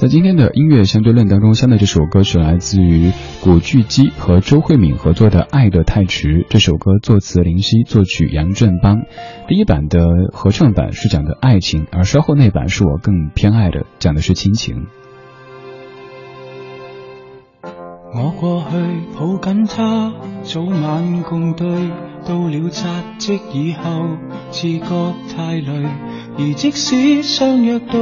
在今天的音乐相对论当中，相对这首歌是来自于古巨基和周慧敏合作的《爱得太迟》。这首歌作词林夕，作曲杨振邦。第一版的合唱版是讲的爱情，而稍后那版是我更偏爱的，讲的是亲情。我过去抱紧他，早晚共对。到了扎职以后，自觉太累。而即使相约到，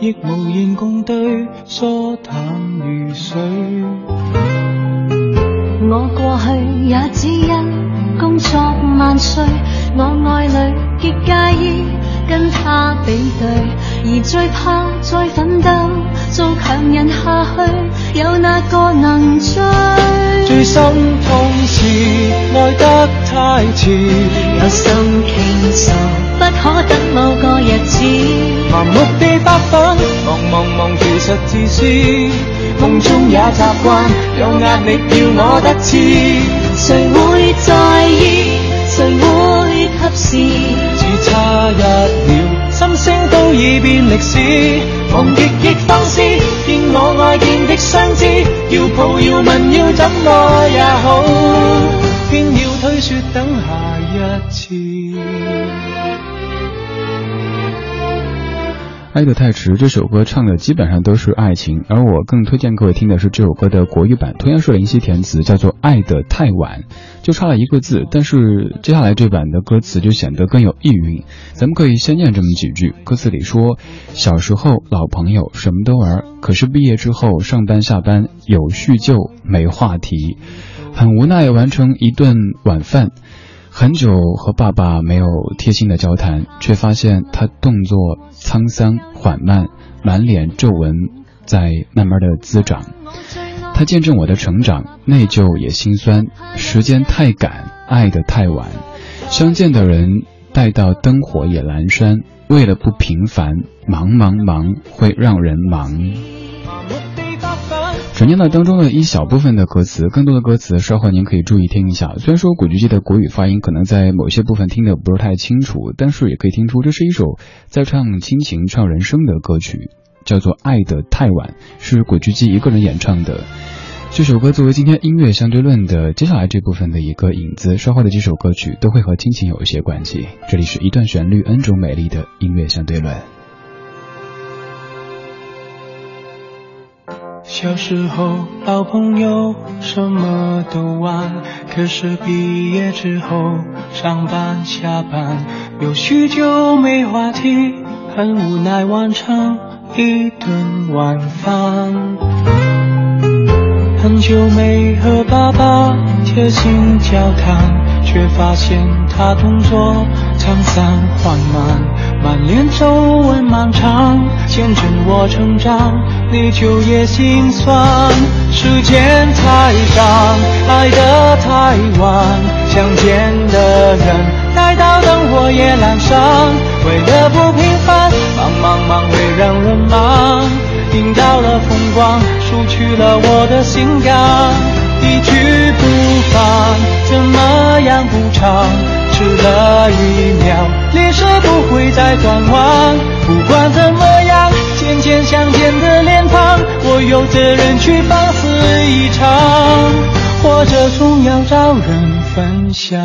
亦无言共对，疏淡如水。我过去也只因工作万岁，我爱侣极介意跟他比对，而最怕再奋斗做强人下去，有哪个能追？最心痛是爱得太迟，有心倾诉，不可等某个。盲目地发奋，忙忙忙，其实自私。梦中也习惯，有压力要我得志。谁会在意？谁会及时？只差一秒，心声都已变历史。忙极亦放肆，见我爱见的相知。要抱要吻要怎么也好，偏要推说等下一次。爱得太迟，这首歌唱的基本上都是爱情，而我更推荐各位听的是这首歌的国语版，同样是林夕填词，叫做《爱得太晚》，就差了一个字，但是接下来这版的歌词就显得更有意蕴。咱们可以先念这么几句歌词里说，小时候老朋友什么都玩，可是毕业之后上班下班有叙旧没话题，很无奈完成一顿晚饭。很久和爸爸没有贴心的交谈，却发现他动作沧桑缓慢，满脸皱纹在慢慢的滋长。他见证我的成长，内疚也心酸。时间太赶，爱的太晚，相见的人待到灯火也阑珊。为了不平凡，忙忙忙会让人忙。传进了当中的一小部分的歌词，更多的歌词稍后您可以注意听一下。虽然说古巨基的国语发音可能在某些部分听得不是太清楚，但是也可以听出这是一首在唱亲情、唱人生的歌曲，叫做《爱得太晚》，是古巨基一个人演唱的。这首歌作为今天音乐相对论的接下来这部分的一个影子，稍后的几首歌曲都会和亲情有一些关系。这里是一段旋律，N 种美丽的音乐相对论。小时候老朋友什么都玩，可是毕业之后上班下班，有许久没话题，很无奈完成一顿晚饭。很久没和爸爸贴心交谈，却发现他动作沧桑缓慢，满脸皱纹漫长，见证我成长，你就也心酸。时间太长，爱得太晚，想见的人来到灯火夜阑珊。为了不平凡，忙忙忙会让人忙，迎到了风。光输去了我的心肝，一去不返，怎么样补偿？迟了一秒，泪水不会再转弯。不管怎么样，渐渐相见的脸庞，我有责任去放肆一场，活着总要找人分享。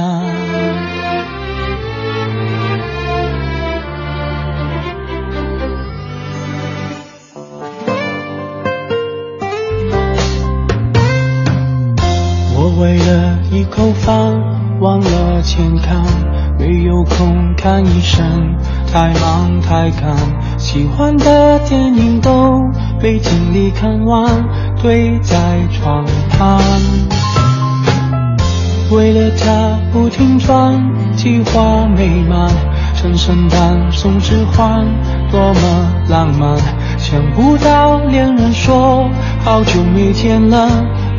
口饭忘了健康，没有空看医生，太忙太赶，喜欢的电影都被尽力看完，堆在床畔。为了他不停转，计划美满，趁圣诞送枝花，多么浪漫，想不到恋人说好久没见了。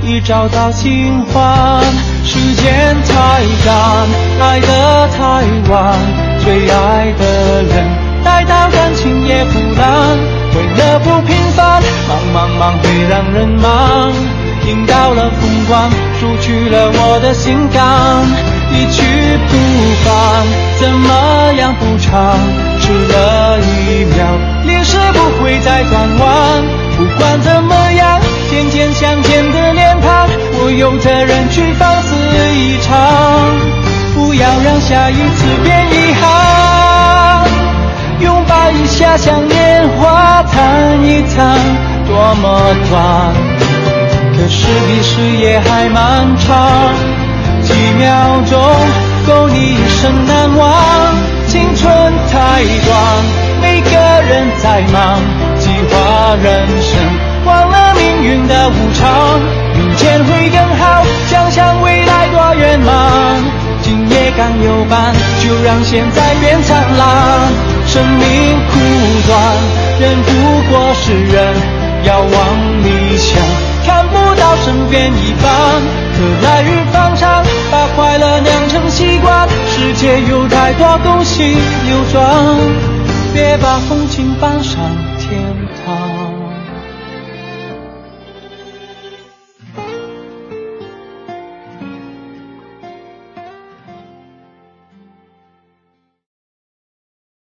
已找到新欢，时间太赶，爱得太晚，最爱的人待到感情也不烂。为了不平凡，忙忙忙会让人忙，引到了风光，输去了我的心肝，一去不返，怎么样补偿？迟了一秒，历史不会再转弯，不管怎么样，天天相见。有在人群放肆一场，不要让下一次变遗憾。拥抱一下像烟花，弹一弹多么短，可是比事业还漫长。几秒钟够你一生难忘，青春太短，每个人在忙计划人生，忘了。有伴，就让现在变灿烂。生命苦短，人不过是人，要往理想，看不到身边一半。可来日方长，把快乐酿成习惯。世界有太多东西扭转，别把风景搬上天堂。